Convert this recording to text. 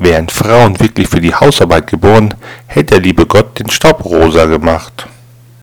Wären Frauen wirklich für die Hausarbeit geboren, hätte der liebe Gott den Staub rosa gemacht.